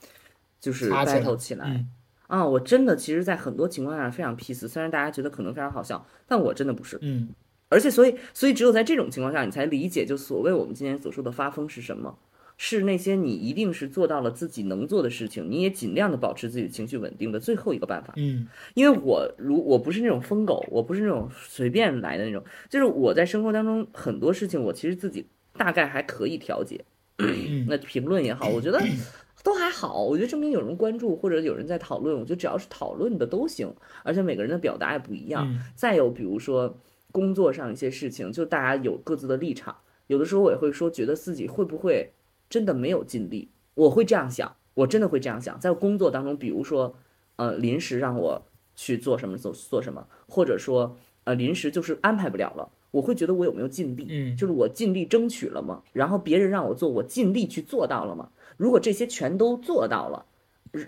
就是 battle 起来。嗯啊，我真的其实，在很多情况下非常 peace，虽然大家觉得可能非常好笑，但我真的不是。嗯而且，所以，所以只有在这种情况下，你才理解，就所谓我们今天所说的发疯是什么，是那些你一定是做到了自己能做的事情，你也尽量的保持自己的情绪稳定的最后一个办法。嗯因为我如我不是那种疯狗，我不是那种随便来的那种，就是我在生活当中很多事情，我其实自己大概还可以调节。嗯 那评论也好，我觉得 都还好。我觉得证明有人关注或者有人在讨论，我觉得只要是讨论的都行。而且每个人的表达也不一样。嗯再有比如说工作上一些事情，就大家有各自的立场。有的时候我也会说，觉得自己会不会真的没有尽力？我会这样想，我真的会这样想。在工作当中，比如说，呃，临时让我去做什么做做什么，或者说，呃，临时就是安排不了了。我会觉得我有没有尽力，嗯就是我尽力争取了吗？然后别人让我做，我尽力去做到了吗？如果这些全都做到了，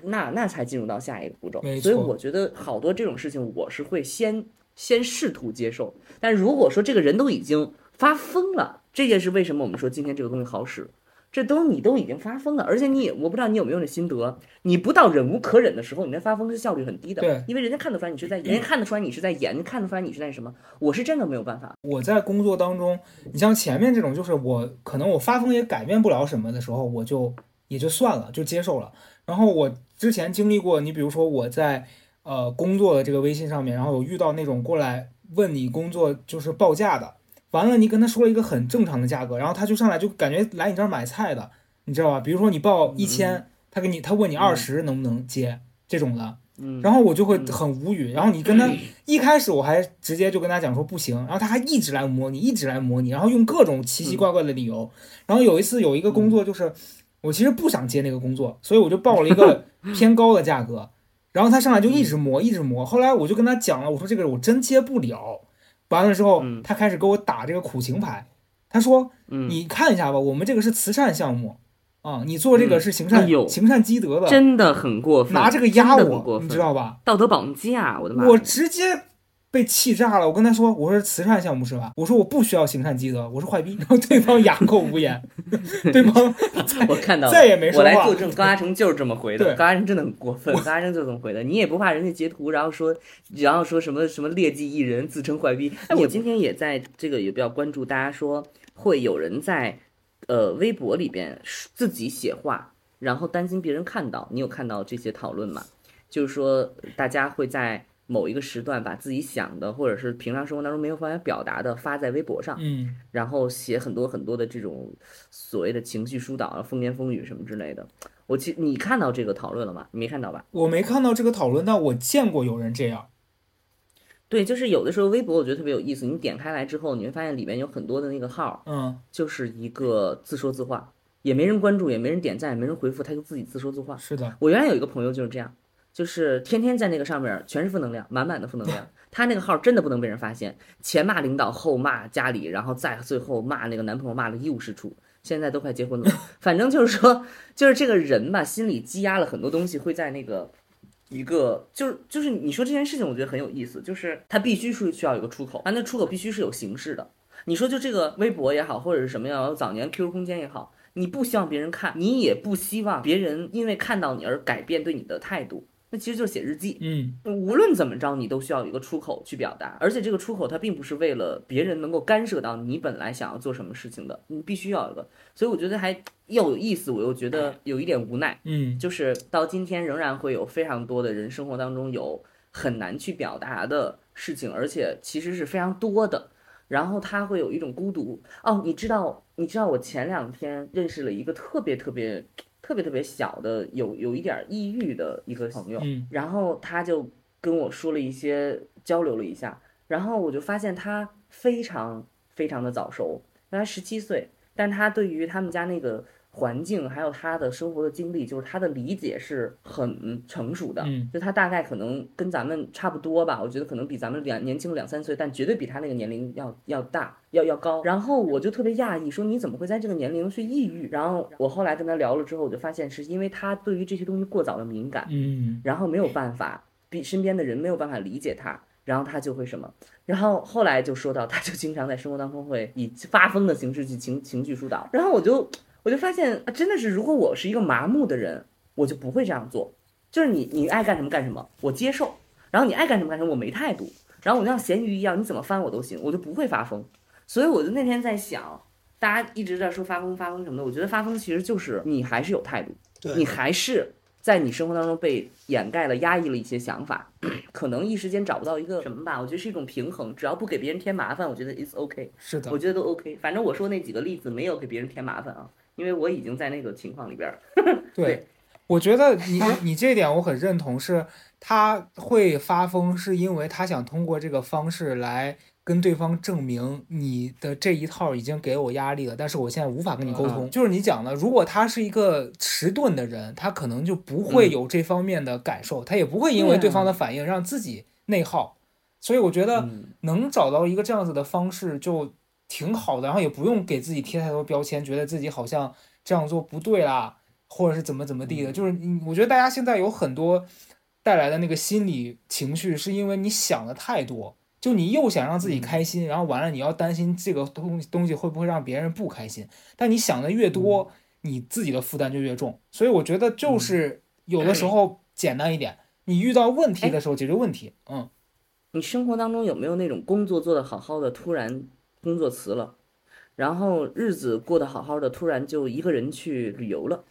那那才进入到下一个步骤。所以我觉得好多这种事情，我是会先先试图接受。但如果说这个人都已经发疯了，这也是为什么我们说今天这个东西好使。这都你都已经发疯了，而且你也我不知道你有没有那心得，你不到忍无可忍的时候，你那发疯是效率很低的。对因为人家看得出来你是在，人家看得出来你是在演，看得出来你是在什么。我是真的没有办法。我在工作当中，你像前面这种，就是我可能我发疯也改变不了什么的时候，我就也就算了，就接受了。然后我之前经历过，你比如说我在呃工作的这个微信上面，然后有遇到那种过来问你工作就是报价的，完了你跟他说了一个很正常的价格，然后他就上来就感觉来你这儿买菜的，你知道吧？比如说你报一千，他给你他问你二十能不能接这种的，嗯，然后我就会很无语，然后你跟他一开始我还直接就跟他讲说不行，然后他还一直来磨你，一直来磨你，然后用各种奇奇怪怪的理由。然后有一次有一个工作就是我其实不想接那个工作，所以我就报了一个 偏高的价格，然后他上来就一直磨，一直磨。后来我就跟他讲了，我说这个我真接不了。完了之后嗯，他开始给我打这个苦情牌，他说嗯你看一下吧，我们这个是慈善项目啊，你做这个是行善行善积德的，真的很过分，拿这个压我，你知道吧？道德绑架，我的妈呀！我直接被气炸了。我跟他说，我说是慈善项目是吧？我说我不需要行善积德，我是坏逼。然后对方哑口无言，对方 我看到了再也没说话我来作证，高嘉诚就是这么回的。高嘉诚真的很过分，高嘉诚就这么回的。你也不怕人家截图，然后说，然后说什么什么劣迹艺人，自称坏逼。哎，我今天也在这个也比较关注，大家说会有人在呃微博里边自己写话，然后担心别人看到。你有看到这些讨论吗？就是说大家会在。某一个时段把自己想的，或者是平常生活当中没有办法表达的，发在微博上，嗯，然后写很多很多的这种所谓的情绪疏导啊、风言风语什么之类的。我其你看到这个讨论了吗？你没看到吧？我没看到这个讨论，但我见过有人这样。对，就是有的时候微博我觉得特别有意思，你点开来之后，你会发现里面有很多的那个号，嗯，就是一个自说自话，也没人关注，也没人点赞，也没人回复，他就自己自说自话。是的，我原来有一个朋友就是这样，就是天天在那个上面全是负能量，满满的负能量。他那个号真的不能被人发现，前骂领导，后骂家里，然后再最后骂那个男朋友，骂的一无是处。现在都快结婚了，反正就是说，就是这个人吧，心里积压了很多东西，会在那个一个就是就是你说这件事情，我觉得很有意思，就是他必须是需要有个出口，啊，那出口必须是有形式的。你说就这个微博也好，或者是什么样，早年 QQ 空间也好，你不希望别人看，你也不希望别人因为看到你而改变对你的态度，那其实就是写日记。嗯，无论怎么着，你都需要有一个出口去表达，而且这个出口它并不是为了别人能够干涉到你本来想要做什么事情的，你必须要有一个。所以我觉得还又有意思，我又觉得有一点无奈，嗯，就是到今天仍然会有非常多的人生活当中有很难去表达的事情，而且其实是非常多的。然后他会有一种孤独哦，你知道，你知道我前两天认识了一个特别特别特别特别小的有有一点抑郁的一个朋友，嗯，然后他就跟我说了一些交流了一下，然后我就发现他非常非常的早熟，他十七岁，但他对于他们家那个环境还有他的生活的经历，就是他的理解是很成熟的，嗯就他大概可能跟咱们差不多吧，我觉得可能比咱们两年轻两三岁，但绝对比他那个年龄要要大，要要高。然后我就特别讶异，说你怎么会在这个年龄去抑郁？然后我后来跟他聊了之后，我就发现是因为他对于这些东西过早的敏感，嗯，然后没有办法，比身边的人没有办法理解他，然后他就会什么，然后后来就说到，他就经常在生活当中会以发疯的形式去情情绪疏导，然后我就我就发现，啊真的是，如果我是一个麻木的人，我就不会这样做，就是你你爱干什么干什么，我接受，然后你爱干什么干什么，我没态度，然后我像咸鱼一样，你怎么翻我都行，我就不会发疯，所以我就那天在想。大家一直在说发疯发疯什么的，我觉得发疯其实就是你还是有态度，对你还是在你生活当中被掩盖了、压抑了一些想法，可能一时间找不到一个什么吧。我觉得是一种平衡，只要不给别人添麻烦，我觉得 it's OK，是的我，觉得都 OK。反正我说那几个例子没有给别人添麻烦啊，因为我已经在那个情况里边儿。对，我觉得你 你这点我很认同，是他会发疯，是因为他想通过这个方式来跟对方证明你的这一套已经给我压力了，但是我现在无法跟你沟通。就是你讲的，如果他是一个迟钝的人，他可能就不会嗯有这方面的感受，他也不会因为对方的反应让自己内耗。所以我觉得嗯能找到一个这样子的方式就挺好的，然后也不用给自己贴太多标签，觉得自己好像这样做不对啦，或者是怎么怎么地的。嗯就是你，我觉得大家现在有很多带来的那个心理情绪，是因为你想的太多。就你又想让自己嗯开心，然后完了你要担心这个东东西会不会让别人不开心，但你想的越多，你自己的负担就越重。所以我觉得就是有的时候简单一点，你遇到问题的时候解决问题。嗯，你生活当中有没有那种工作做得好好的，突然工作辞了，然后日子过得好好的，突然就一个人去旅游了？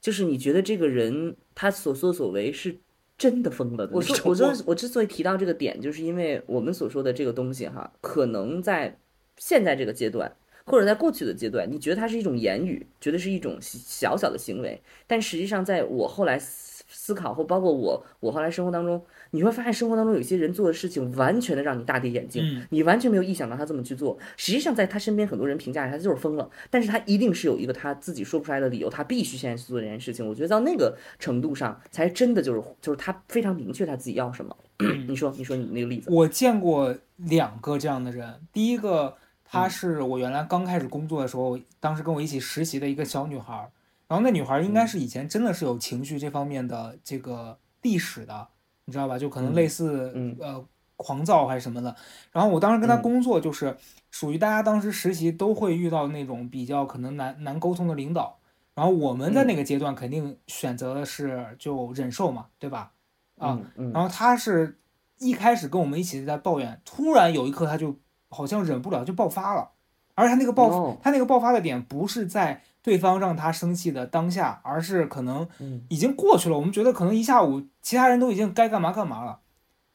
就是你觉得这个人他所作所为是真的疯了的？我说 我说我之所以提到这个点，就是因为我们所说的这个东西哈，可能在现在这个阶段。或者在过去的阶段，你觉得它是一种言语，觉得是一种小小的行为，但实际上，在我后来思思考或包括我我后来生活当中，你会发现生活当中有些人做的事情完全的让你大跌眼镜，嗯你完全没有意想到他这么去做。实际上，在他身边很多人评价他就是疯了，但是他一定是有一个他自己说不出来的理由，他必须现在去做这件事情。我觉得到那个程度上，才真的就是就是他非常明确他自己要什么。你说，你说你那个例子，我见过两个这样的人，第一个嗯她是我原来刚开始工作的时候，当时跟我一起实习的一个小女孩儿，然后那女孩儿应嗯该是以前真的是有情绪这方面的这个历史的，你知道吧？就可能类似嗯。呃狂躁还是什么的。然后我当时跟她嗯。工作就是属于大家当时实习都会遇到那种比较可能难难沟通的领导，然后我们在嗯。那个阶段肯定选择的是就忍受嘛，对吧？啊，然后他是一开始跟我们一起在抱怨，突然有一刻他就好像忍不了就爆发了，而他那个爆、哦。他那个爆发的点不是在对方让他生气的当下，而是可能嗯已经过去了。我们觉得可能一下午其他人都已经该干嘛干嘛了，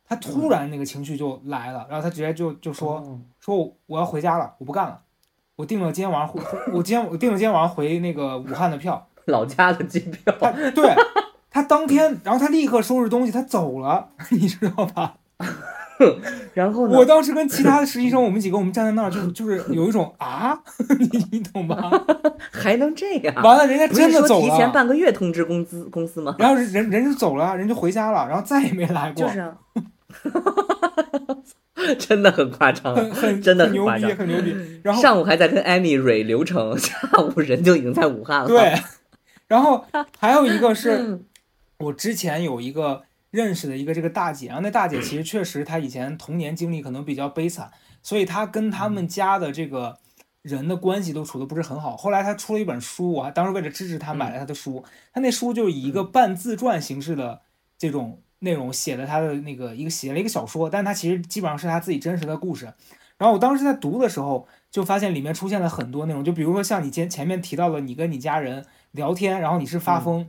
他突然那个情绪就来了，然后他直接就就说、哦说我我要回家了，我不干了，我订了今天晚上回我今天我订了今天晚上回那个武汉的票，老家的机票，他对他当天，然后他立刻收拾东西，他走了，你知道吧？然后呢？我当时跟其他的实习生，我们几个我们站在那儿，就就是有一种啊，你你懂吧？还能这样？完了，人家真的走了提前了，半个月通知公司公司吗？然后人人就走了，人就回家了，然后再也没来过，就是啊，真的很夸张，很很真的很牛逼，夸张。很牛逼。然后上午还在跟艾米蕊流程，下午人就已经在武汉了。对，然后还有一个是嗯我之前有一个认识的一个这个大姐，然后那大姐其实确实她以前童年经历可能比较悲惨，所以她跟他们家的这个人的关系都处的不是很好。后来她出了一本书，我还当时为了支持她买了她的书，她那书就是以一个半自传形式的这种内容写的她的那个一个写了一个小说，但她其实基本上是她自己真实的故事。然后我当时在读的时候，就发现里面出现了很多内容，就比如说像你前前面提到的，你跟你家人聊天，然后你是发疯，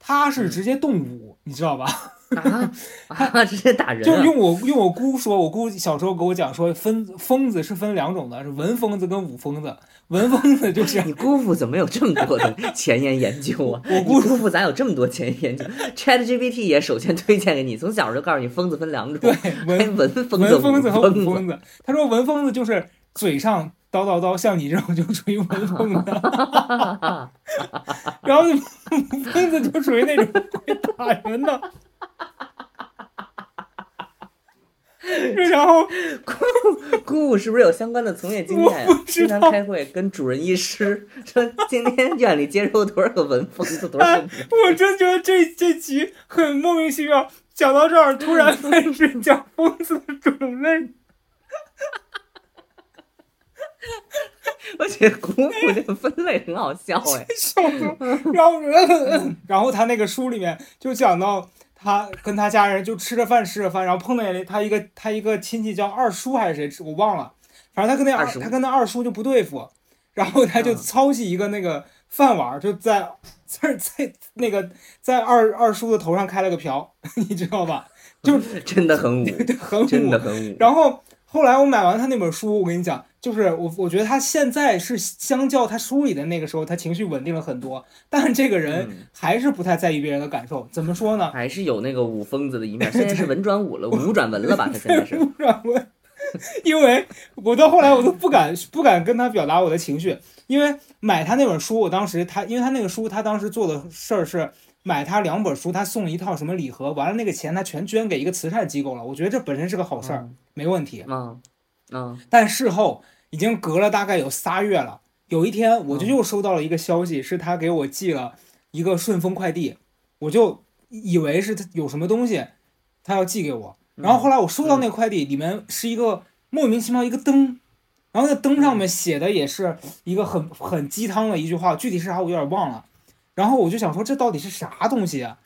他是直接动武，你知道吧？啊 啊，直接打人啊！就用我用我姑说，我姑小时候给我讲说，分疯子是分两种的，是文疯子跟武疯子。文疯子就 是你姑父怎么有这么多的前沿研究啊？我姑姑父咋有这么多前沿研究？ChatGPT 也首先推荐给你，从小就告诉你疯子分两种，对文文疯子、文疯子和武武疯子。他说文疯子就是嘴上叨叨叨，像你这种就属于文疯子，然后武疯子就属于那种会打人的。然后 姑姑姑是不是有相关的从业经验呀经常开会跟主任医师说，今天院里接收多少个文疯子，多少哎个武，我真觉得这这集很莫名其妙。讲到这儿，突然开始讲疯子的种类。而且姑父这个分类很好笑哎。笑死！然后，然后他那个书里面就讲到他跟他家人就吃着饭吃着饭，然后碰见他一个他一个亲戚叫二叔还是谁，我忘了，反正他跟那二他跟那二叔就不对付，然后他就嗯操起一个那个饭碗，就在在在那个在二二叔的头上开了个瓢，你知道吧？就 真的很 武，很武真的很武。然后后来我买完他那本书，我跟你讲，就是我我觉得他现在是相较他书里的那个时候，他情绪稳定了很多，但这个人嗯还是不太在意别人的感受。怎么说呢？还是有那个武疯子的一面，现在是文转武了，武转文了吧？他现在是。武转文，因为我到后来我都不敢不敢跟他表达我的情绪，因为买他那本书，我当时他因为他那个书他当时做的事儿是买他两本书，他送一套什么礼盒，完了那个钱他全捐给一个慈善机构了。我觉得这本身是个好事儿，没问题。嗯嗯但事后已经隔了大概有仨月了，有一天我就又收到了一个消息，是他给我寄了一个顺丰快递，我就以为是他有什么东西，他要寄给我。然后后来我收到那快递，里面是一个莫名其妙一个灯，然后那灯上面写的也是一个很很鸡汤的一句话，具体是啥我有点忘了。然后我就想说这到底是啥东西啊？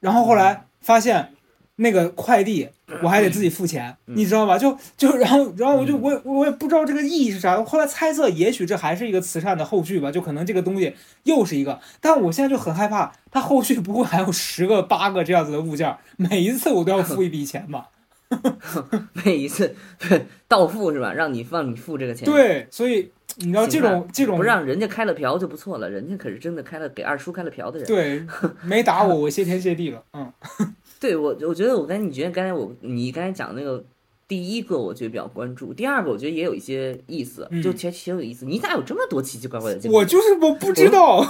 然后后来发现那个快递我还得自己付钱，你知道吧？就就然后然后我就我也我也不知道这个意义是啥。后来猜测也许这还是一个慈善的后续吧，就可能这个东西又是一个。但我现在就很害怕，它后续不会还有十个八个这样子的物件，每一次我都要付一笔钱吧？每一次对到付是吧？让你让你付这个钱，，对，所以你知道这种这种不让人家开了瓢就不错了，人家可是真的开了给二叔开了瓢的人。对 没打我，我谢天谢地了。嗯对我，我觉得我刚才你觉得刚才我你刚才讲那个第一个，我觉得比较关注，第二个我觉得也有一些意思，嗯就其实挺有意思。你咋有这么多奇奇怪怪的经历？我就是我不知道。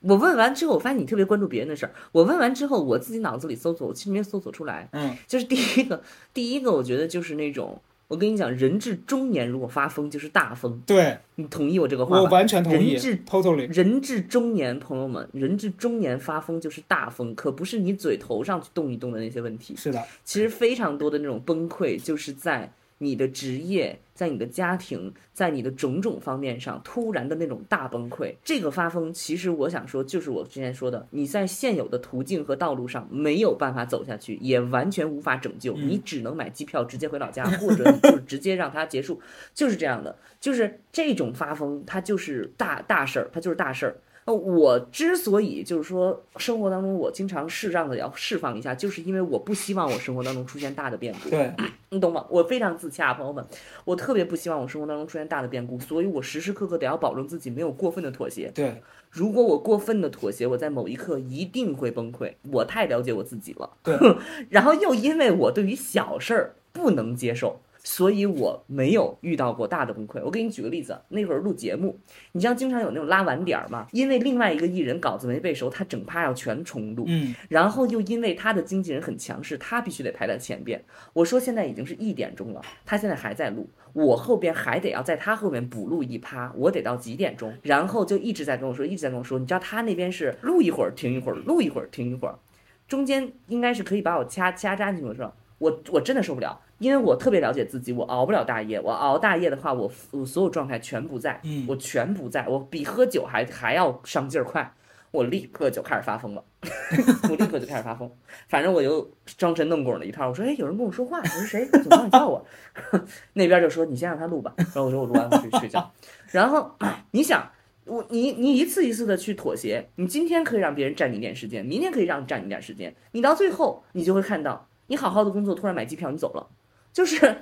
我问完之后，我发现你特别关注别人的事儿。我问完之后，我自己脑子里搜索，我其实没有搜索出来。嗯就是第一个，第一个，我觉得就是那种，我跟你讲，人至中年如果发疯就是大疯，对你同意我这个话我吧？完全同意人至，totally。人至中年，朋友们，人至中年发疯就是大疯，可不是你嘴头上去动一动的那些问题。是的，其实非常多的那种崩溃，就是在你的职业、在你的家庭、在你的种种方面上突然的那种大崩溃。这个发疯，其实我想说，就是我之前说的，你在现有的途径和道路上没有办法走下去，也完全无法拯救，嗯你只能买机票直接回老家，或者你就直接让它结束，就是这样的。就是这种发疯，它就是大大事儿，它就是大事儿。呃，我之所以就是说生活当中我经常适当的要释放一下，就是因为我不希望我生活当中出现大的变故。对，你懂吗？我非常自洽，朋友们，我特别不希望我生活当中出现大的变故，所以我时时刻刻得要保证自己没有过分的妥协。对，如果我过分的妥协，我在某一刻一定会崩溃。我太了解我自己了。对，然后又因为我对于小事儿不能接受，所以我没有遇到过大的崩溃。我给你举个例子，那会儿录节目，你知道经常有那种拉晚点儿嘛？因为另外一个艺人稿子没背熟，他整趴要全重录。嗯，然后又因为他的经纪人很强势，他必须得排在前边。我说现在已经是一点钟了，他现在还在录，我后边还得要在他后面补录一趴，我得到几点钟？然后就一直在跟我说，一直在跟我说，你知道他那边是录一会儿停一会儿，录一会儿停一会儿，中间应该是可以把我掐掐扎进去的时候？我我真的受不了，因为我特别了解自己，我熬不了大夜，我熬大夜的话，我我所有状态全不在，嗯我全不在，我比喝酒还还要上劲儿快，我立刻就开始发疯了，我立刻就开始发疯，反正我就装神弄鬼的一套，我说哎，有人跟我说话，我说谁？怎么你叫我？那边就说你先让他录吧，然后我说我录完我去睡觉，然后 你想。我你你一次一次的去妥协，你今天可以让别人占你一点时间，明天可以让你占你一点时间，你到最后你就会看到，你好好的工作突然买机票你走了，就是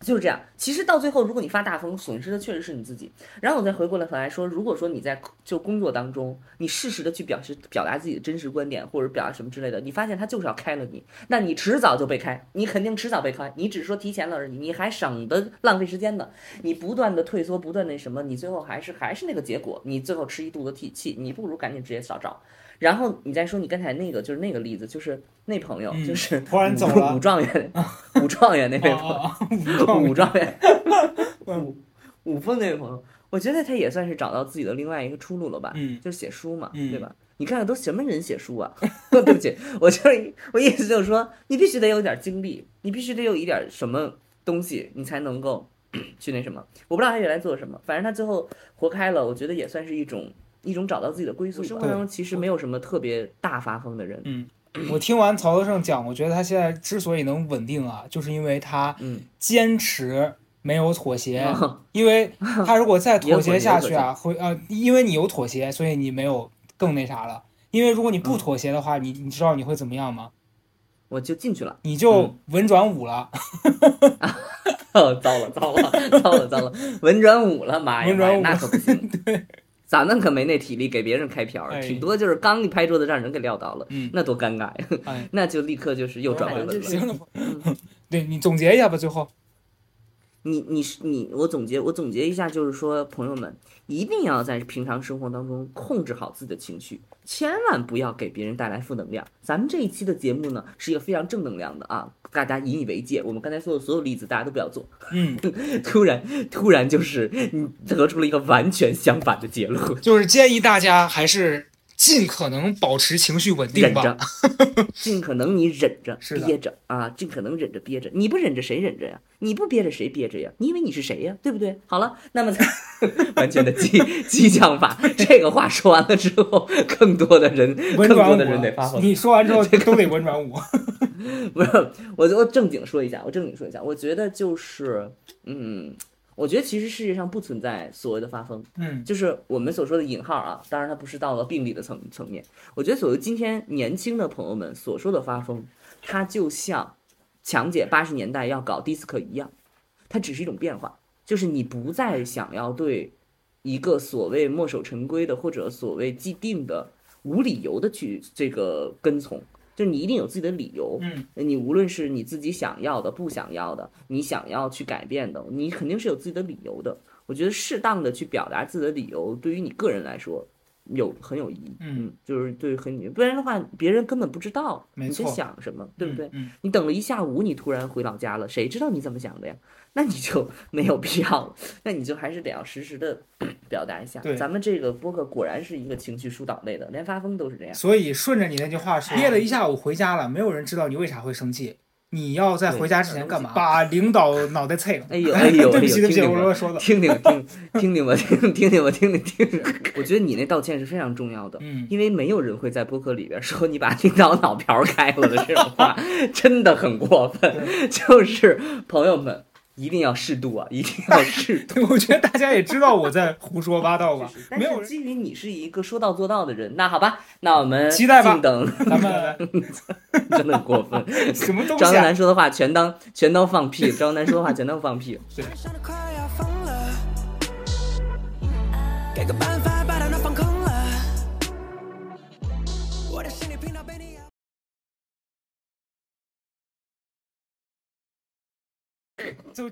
就是这样。其实到最后，如果你发大疯，损失的确实是你自己。然后我再回过来来说，如果说你在就工作当中，你适时的去表示表达自己的真实观点，或者表达什么之类的，你发现他就是要开了你，那你迟早就被开，你肯定迟早被开，你只是说提前了而已，你还省得浪费时间呢。你不断的退缩，不断那什么，你最后还是还是那个结果，你最后吃一肚子气气，你不如赶紧直接扫找。然后你再说你刚才那个就是那个例子，就是那朋友，嗯就是突然走了武状元，武状元那位朋友。啊，武状元，嗯 武武峰那位朋友，我觉得他也算是找到自己的另外一个出路了吧，嗯就是写书嘛，嗯对吧？你看看都什么人写书啊？对不起，我就是我意思就是说，你必须得有点经历，你必须得有一点什么东西，你才能够 去那什么。我不知道他原来做什么，反正他最后活开了，我觉得也算是一种一种找到自己的归宿。生活当中其实没有什么特别大发疯的人，嗯，我听完曹德胜讲，我觉得他现在之所以能稳定啊，就是因为他嗯，坚持没有妥协。啊 因为他如果再 妥协下去啊，会呃，因为你有妥协，所以你没有更那啥了。因为如果你不妥协的话，你你知道你会怎么样吗？我就进去了。你就 文转武了。哦，糟了，糟了，糟了，糟了，文转武了，妈呀，文转武妈呀那可不行。对，咱们可没那体力给别人开瓢儿，哎顶多就是刚一拍桌子让人给撂倒了，嗯那多尴尬呀！哎，那就立刻就是又转回文了。行了，对你总结一下吧，最后。你你是你，我总结我总结一下，就是说，朋友们一定要在平常生活当中控制好自己的情绪，千万不要给别人带来负能量。咱们这一期的节目呢，是一个非常正能量的啊，大家引以为戒。我们刚才说的所有例子，大家都不要做。嗯，突然突然就是你得出了一个完全相反的结论，就是建议大家还是尽可能保持情绪稳定吧忍着。尽可能你忍着憋着啊，尽可能忍着憋着。你不忍着谁忍着呀？你不憋着谁憋着呀？你以为你是谁呀？对不对？好了，那么 完全的激激将法，这个话说完了之后，更多的人，更多的人得发疯。你说完之后都得文转我。不是，我我正经说一下，我正经说一下，我觉得就是，嗯，我觉得其实世界上不存在所谓的发疯，嗯就是我们所说的引号啊，当然它不是到了病理的层层面。我觉得所谓今天年轻的朋友们所说的发疯，它就像强姐八十年代要搞迪斯科一样，它只是一种变化，就是你不再想要对一个所谓墨守成规的或者所谓既定的无理由的去这个跟从。就是你一定有自己的理由，嗯，你无论是你自己想要的、不想要的，你想要去改变的，你肯定是有自己的理由的。我觉得适当的去表达自己的理由，对于你个人来说有很有意义。嗯，就是对于很不然的话，别人根本不知道你在想什么，对不对？嗯，你等了一下午，你突然回老家了，谁知道你怎么想的呀？那你就 没有必要了，那你就还是得要实时的 表达一下对。咱们这个播客果然是一个情绪疏导类的，连发疯都是这样。所以顺着你那句话说，憋了一下午回家了，没有人知道你为啥会生气。你要在回家之前干嘛？把领导脑袋碎了。哎呦 哎呦对不起，对不起，听听吧我说的。听听听听听吧，听听听吧，听听听。我觉得你那道歉是非常重要的，嗯，因为没有人会在播客里边说你把领导脑瓢开了的这种话，真的很过分。就是朋友们一定要适度啊，一定要适度。我觉得大家也知道我在胡说八道吧。没有基于你是一个说到做到的人，那好吧，那我们 期待吧静等，咱们真的很过分。什么东西啊张楠？说的话全当全当放屁，张楠说的话全当放屁。想得快要疯了，给个办法把大脑放空了。我的心里频道被你咬。就